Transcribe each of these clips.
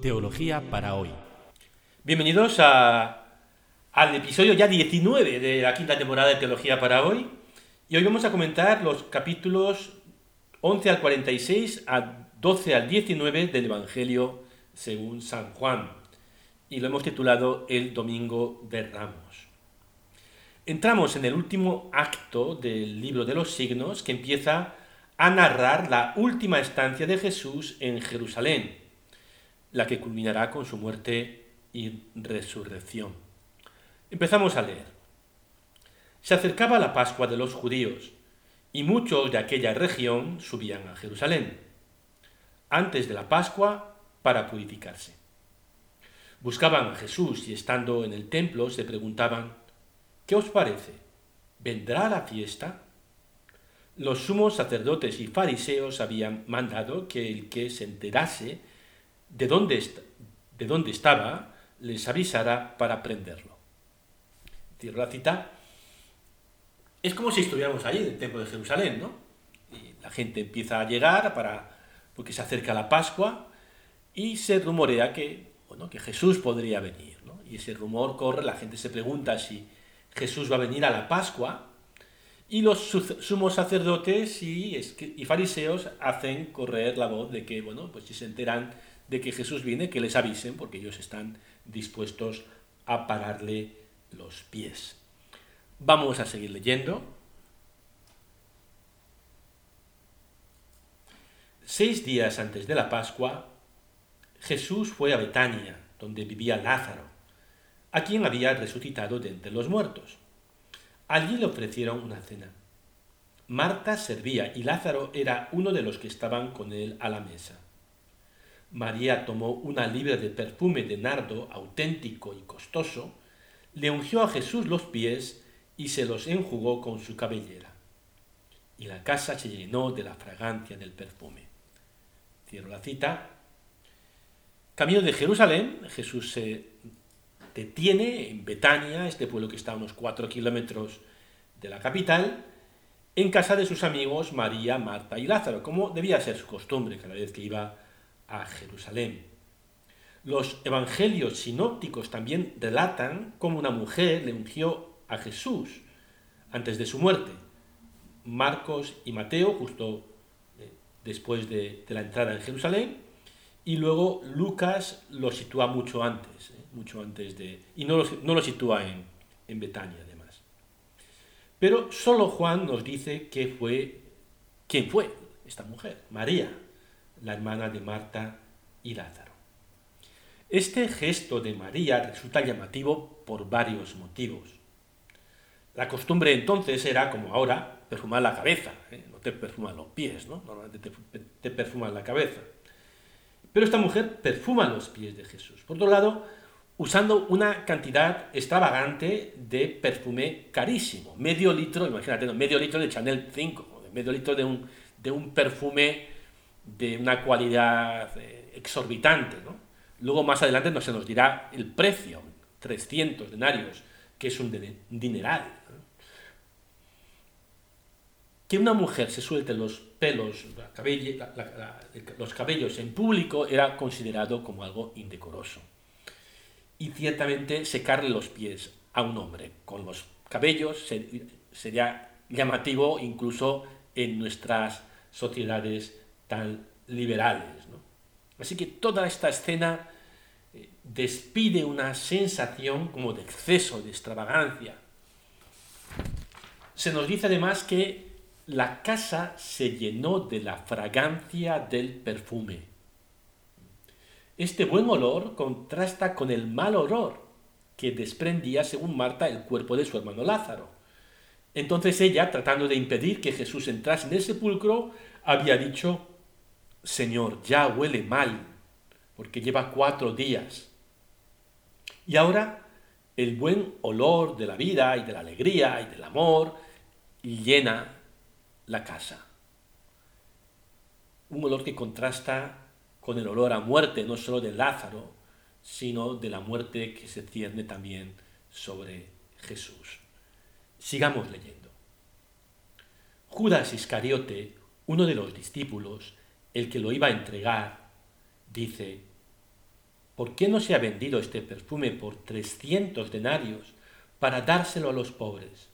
Teología para hoy. Bienvenidos a, al episodio ya 19 de la quinta temporada de Teología para hoy. Y hoy vamos a comentar los capítulos 11 al 46 a 12 al 19 del Evangelio según San Juan. Y lo hemos titulado El Domingo de Ramos. Entramos en el último acto del libro de los signos que empieza a narrar la última estancia de Jesús en Jerusalén, la que culminará con su muerte y resurrección. Empezamos a leer. Se acercaba la Pascua de los judíos, y muchos de aquella región subían a Jerusalén, antes de la Pascua, para purificarse. Buscaban a Jesús y estando en el templo se preguntaban, ¿qué os parece? ¿Vendrá la fiesta? los sumos sacerdotes y fariseos habían mandado que el que se enterase de dónde, de dónde estaba les avisara para prenderlo. Cierro la cita. Es como si estuviéramos allí en el templo de Jerusalén, ¿no? Y la gente empieza a llegar para, porque se acerca la Pascua y se rumorea que, bueno, que Jesús podría venir, ¿no? Y ese rumor corre, la gente se pregunta si Jesús va a venir a la Pascua y los sumos sacerdotes y, fariseos hacen correr la voz de que, bueno, pues si se enteran de que Jesús viene, que les avisen, porque ellos están dispuestos a pararle los pies. Vamos a seguir leyendo. Seis días antes de la Pascua, Jesús fue a Betania, donde vivía Lázaro, a quien había resucitado de entre los muertos. Allí le ofrecieron una cena. Marta servía y Lázaro era uno de los que estaban con él a la mesa. María tomó una libra de perfume de nardo auténtico y costoso, le ungió a Jesús los pies y se los enjugó con su cabellera. Y la casa se llenó de la fragancia del perfume. Cierro la cita. Camino de Jerusalén, Jesús se detiene en Betania, este pueblo que está a unos cuatro kilómetros de la capital, en casa de sus amigos María, Marta y Lázaro, como debía ser su costumbre cada vez que iba a Jerusalén. Los evangelios sinópticos también relatan cómo una mujer le ungió a Jesús antes de su muerte. Marcos y Mateo, justo eh, después de, la entrada en Jerusalén, y luego Lucas lo sitúa mucho antes, eh, mucho antes de... y no lo, sitúa en, en Betania además. Pero solo Juan nos dice fue, quién fue esta mujer, María, la hermana de Marta y Lázaro. Este gesto de María resulta llamativo por varios motivos. La costumbre entonces era, como ahora, perfumar la cabeza, ¿eh? no te perfuman los pies, ¿no? normalmente te, te perfuman la cabeza. Pero esta mujer perfuma los pies de Jesús. Por otro lado, usando una cantidad extravagante de perfume carísimo. Medio litro, imagínate, medio litro de Chanel 5, medio litro de un, de un perfume de una cualidad eh, exorbitante. Luego más adelante no se nos dirá el precio, 300 denarios, que es un dineral. Que una mujer se suelte los pelos, los cabellos en público era considerado como algo indecoroso. Y ciertamente secarle los pies a un hombre con los cabellos sería llamativo incluso en nuestras sociedades tan liberales. Así que toda esta escena eh, despide una sensación como de exceso, de extravagancia. Se nos dice además que la casa se llenó de la fragancia del perfume. Este buen olor contrasta con el mal olor que desprendía, según Marta, el cuerpo de su hermano Lázaro. Entonces ella, tratando de impedir que Jesús entrase en el sepulcro, había dicho, Señor, ya huele mal, porque lleva cuatro días. Y ahora el buen olor de la vida y de la alegría y del amor llena la casa. Un olor que contrasta con el olor a muerte, no solo de Lázaro, sino de la muerte que se cierne también sobre Jesús. Sigamos leyendo. Judas Iscariote, uno de los discípulos, el que lo iba a entregar, dice, ¿por qué no se ha vendido este perfume por 300 denarios para dárselo a los pobres?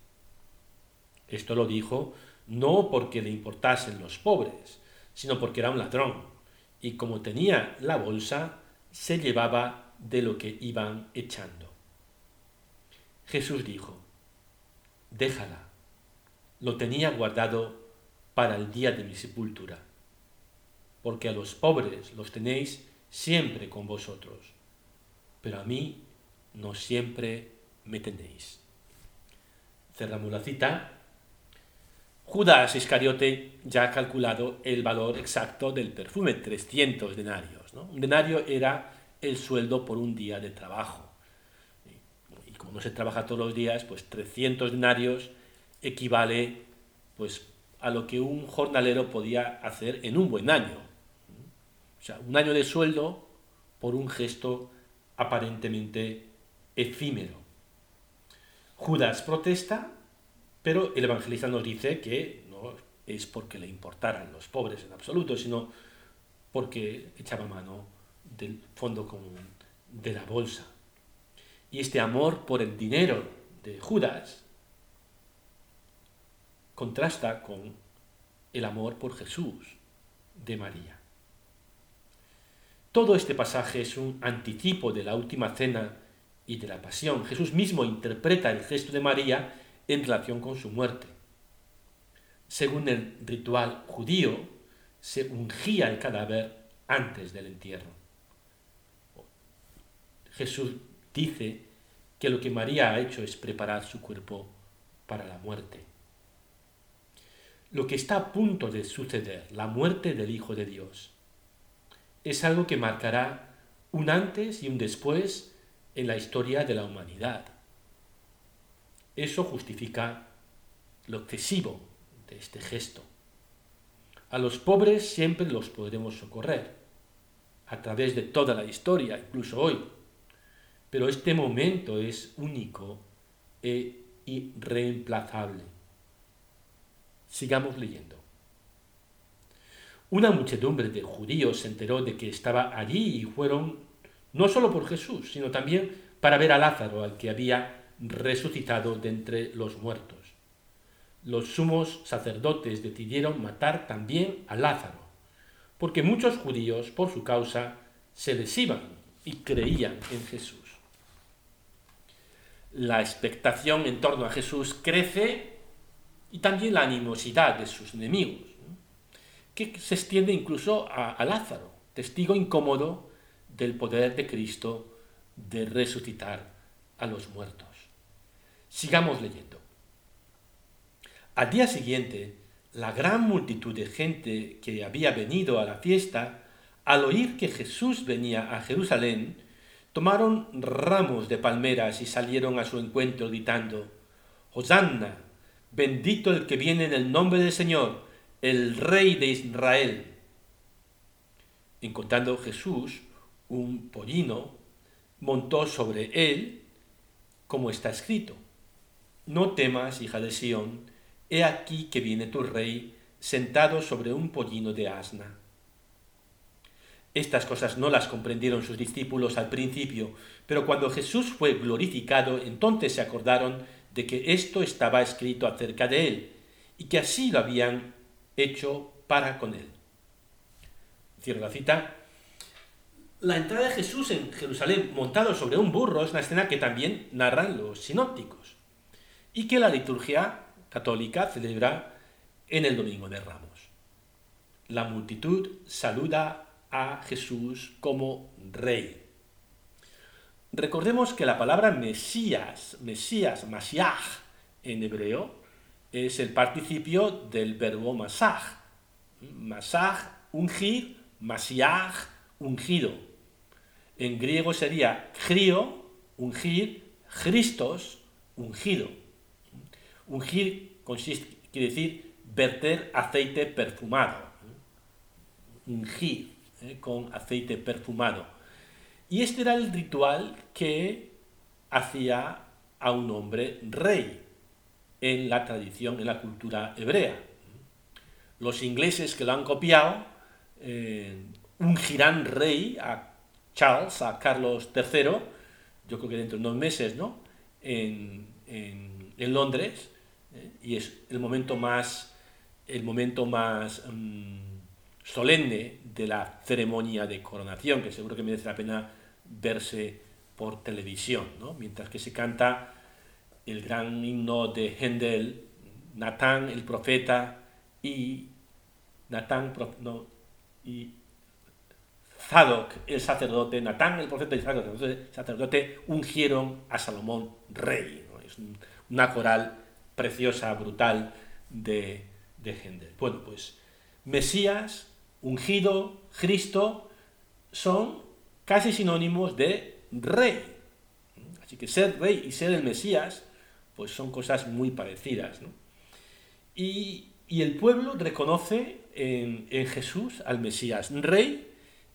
Esto lo dijo no porque le importasen los pobres, sino porque era un ladrón, y como tenía la bolsa, se llevaba de lo que iban echando. Jesús dijo, déjala, lo tenía guardado para el día de mi sepultura, porque a los pobres los tenéis siempre con vosotros, pero a mí no siempre me tenéis. Cerramos la cita. Judas Iscariote ya ha calculado el valor exacto del perfume, 300 denarios. Un denario era el sueldo por un día de trabajo. Y como no se trabaja todos los días, pues 300 denarios equivale pues, a lo que un jornalero podía hacer en un buen año. Sea, un año de sueldo por un gesto aparentemente efímero. Judas protesta, pero el evangelista nos dice que no es porque le importaran los pobres en absoluto, sino porque echaba mano del fondo común de la bolsa. Y este amor por el dinero de Judas contrasta con el amor por Jesús de María. Todo este pasaje es un anticipo de la última cena y de la pasión. Jesús mismo interpreta el gesto de María en relación con su muerte. Según el ritual judío, se ungía el cadáver antes del entierro. Jesús dice que lo que María ha hecho es preparar su cuerpo para la muerte. Lo que está a punto de suceder, la muerte del Hijo de Dios, es algo que marcará un antes y un después en la historia de la humanidad. Eso justifica lo excesivo de este gesto. A los pobres siempre los podremos socorrer, a través de toda la historia, incluso hoy. Pero este momento es único e irreemplazable. Sigamos leyendo. Una muchedumbre de judíos se enteró de que estaba allí y fueron no solo por Jesús, sino también para ver a Lázaro, al que había resucitado de entre los muertos. Los sumos sacerdotes decidieron matar también a Lázaro, porque muchos judíos, por su causa, se les iban y creían en Jesús. La expectación en torno a Jesús crece y también la animosidad de sus enemigos que se extiende incluso a, Lázaro, testigo incómodo del poder de Cristo de resucitar a los muertos. Sigamos leyendo. Al día siguiente, la gran multitud de gente que había venido a la fiesta, al oír que Jesús venía a Jerusalén, tomaron ramos de palmeras y salieron a su encuentro gritando, Hosanna, bendito el que viene en el nombre del Señor, el rey de Israel. Encontrando Jesús un pollino, montó sobre él, como está escrito, No temas, hija de Sión, he aquí que viene tu rey sentado sobre un pollino de asna. Estas cosas no las comprendieron sus discípulos al principio, pero cuando Jesús fue glorificado, entonces se acordaron de que esto estaba escrito acerca de él, y que así lo habían hecho para con él. Cierro la cita. La entrada de Jesús en Jerusalén montado sobre un burro es una escena que también narran los sinópticos y que la liturgia católica celebra en el Domingo de Ramos. La multitud saluda a Jesús como rey. Recordemos que la palabra Mesías, Mesías, Mashiach en hebreo, es el participio del verbo masaj. Masaj, ungir, masiaj, ungido. En griego sería crio, ungir, Christos, ungido. Ungir consiste, quiere decir verter aceite perfumado. Ungir ¿eh? con aceite perfumado. Y este era el ritual que hacía a un hombre rey en la tradición, en la cultura hebrea. Los ingleses que lo han copiado eh, ungirán rey a Charles a Carlos III, yo creo que dentro de unos meses, ¿no? En, Londres, ¿eh? y es el momento más, el momento más mm, solemne de la ceremonia de coronación, que seguro que merece la pena verse por televisión, ¿no? mientras que se canta el gran himno de Händel, Natán el profeta y Natán y Zadok el sacerdote, Natán el profeta y Zadok el sacerdote ungieron a Salomón rey. Es una coral preciosa, brutal de, de. Bueno, pues Mesías, ungido, Cristo, son casi sinónimos de rey. Así que ser rey y ser el Mesías, pues son cosas muy parecidas. Y, el pueblo reconoce en, Jesús al Mesías rey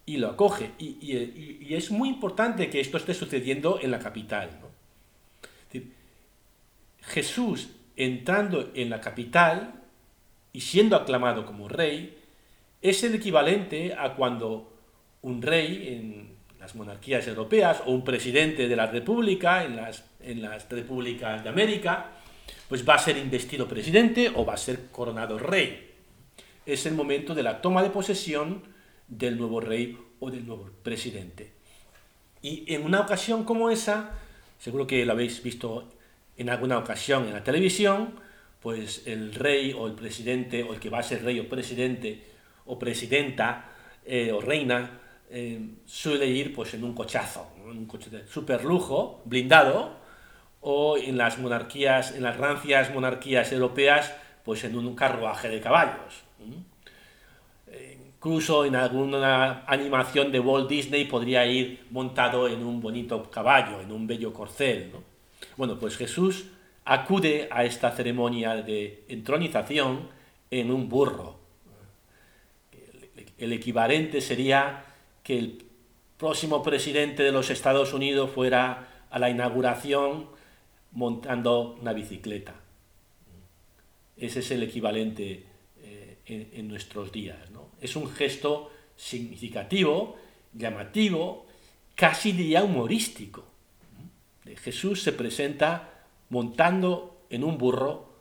y lo acoge. Y, es muy importante que esto esté sucediendo en la capital. Jesús entrando en la capital y siendo aclamado como rey es el equivalente a cuando un rey en las monarquías europeas o un presidente de la república en las, en las repúblicas de América, pues va a ser investido presidente o va a ser coronado rey. Es el momento de la toma de posesión del nuevo rey o del nuevo presidente. Y en una ocasión como esa, seguro que lo habéis visto en alguna ocasión en la televisión, pues el rey o el presidente o el que va a ser rey o presidente o presidenta eh, o reina eh, suele ir pues, en un cochazo, un coche de super lujo, blindado, o en las monarquías, en las rancias monarquías europeas, pues en un carruaje de caballos. Eh, incluso en alguna animación de Walt Disney podría ir montado en un bonito caballo, en un bello corcel. Bueno, pues Jesús acude a esta ceremonia de entronización en un burro. El equivalente sería que el próximo presidente de los Estados Unidos fuera a la inauguración montando una bicicleta. Ese es el equivalente eh, en, nuestros días. Es un gesto significativo, llamativo, casi diría humorístico. Jesús se presenta montando en un burro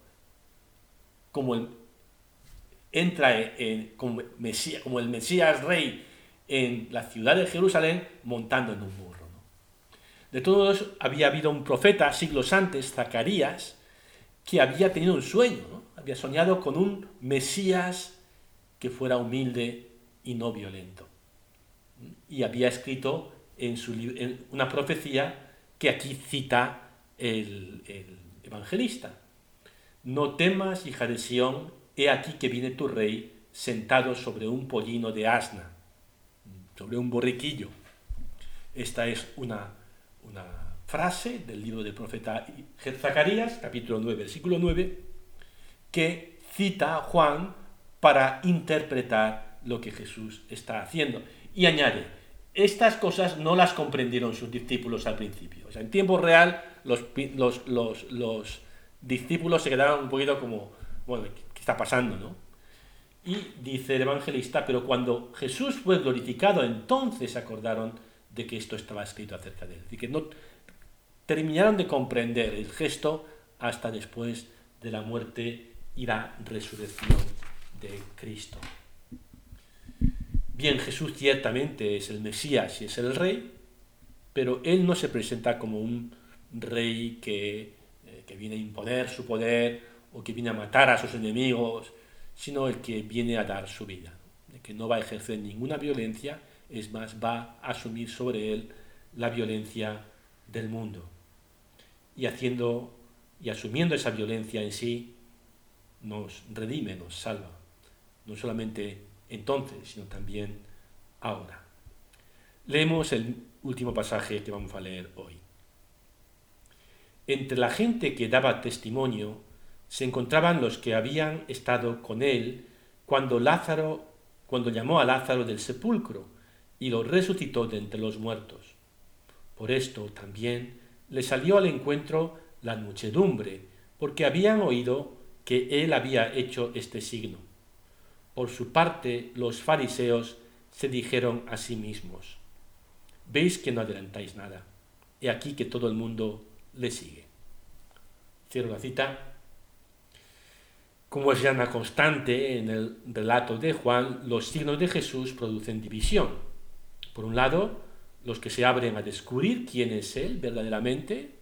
como el, entra en, como, como el Mesías Rey en la ciudad de Jerusalén montando en un burro. De todos había habido un profeta siglos antes, Zacarías, que había tenido un sueño, había soñado con un Mesías que fuera humilde y no violento. Y había escrito en, su, una profecía que aquí cita el evangelista. No temas, hija de Sión, he aquí que viene tu rey sentado sobre un pollino de asna sobre un borriquillo. Esta es una, una frase del libro del profeta Zacarías, capítulo 9, versículo 9, que cita Juan para interpretar lo que Jesús está haciendo. Y añade, estas cosas no las comprendieron sus discípulos al principio. O sea, en tiempo real los, los, los, los discípulos se quedaron un poquito como, bueno, ¿qué está pasando? No? Y dice el evangelista, pero cuando Jesús fue glorificado, entonces acordaron de que esto estaba escrito acerca de él. Y que no terminaron de comprender el gesto hasta después de la muerte y la resurrección de Cristo. Bien, Jesús ciertamente es el Mesías y es el Rey, pero Él no se presenta como un rey que, eh, que viene a imponer su poder o que viene a matar a sus enemigos sino el que viene a dar su vida, el que no va a ejercer ninguna violencia, es más, va a asumir sobre él la violencia del mundo. Y haciendo y asumiendo esa violencia en sí, nos redime, nos salva, no solamente entonces, sino también ahora. Leemos el último pasaje que vamos a leer hoy. Entre la gente que daba testimonio, se encontraban los que habían estado con él cuando Lázaro, cuando llamó a Lázaro del sepulcro y lo resucitó de entre los muertos. Por esto también le salió al encuentro la muchedumbre, porque habían oído que él había hecho este signo. Por su parte, los fariseos se dijeron a sí mismos, veis que no adelantáis nada. He aquí que todo el mundo le sigue. Cierro la cita. Como es ya una constante en el relato de Juan, los signos de Jesús producen división. Por un lado, los que se abren a descubrir quién es Él verdaderamente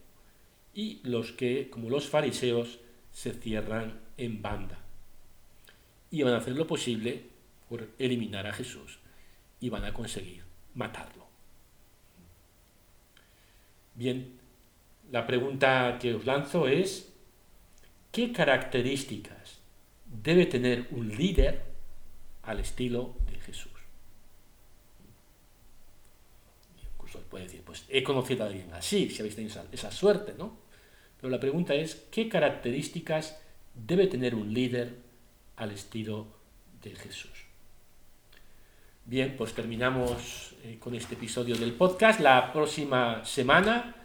y los que, como los fariseos, se cierran en banda. Y van a hacer lo posible por eliminar a Jesús y van a conseguir matarlo. Bien, la pregunta que os lanzo es, ¿qué características debe tener un líder al estilo de Jesús? Incluso puede decir, pues he conocido a alguien así, si habéis tenido esa, suerte, ¿no? Pero la pregunta es, ¿qué características debe tener un líder al estilo de Jesús? Bien, pues terminamos eh, con este episodio del podcast. La próxima semana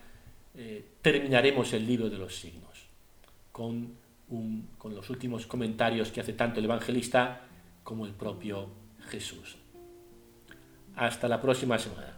eh, terminaremos el libro de los signos con, los últimos comentarios que hace tanto el evangelista como el propio Jesús. Hasta la próxima semana.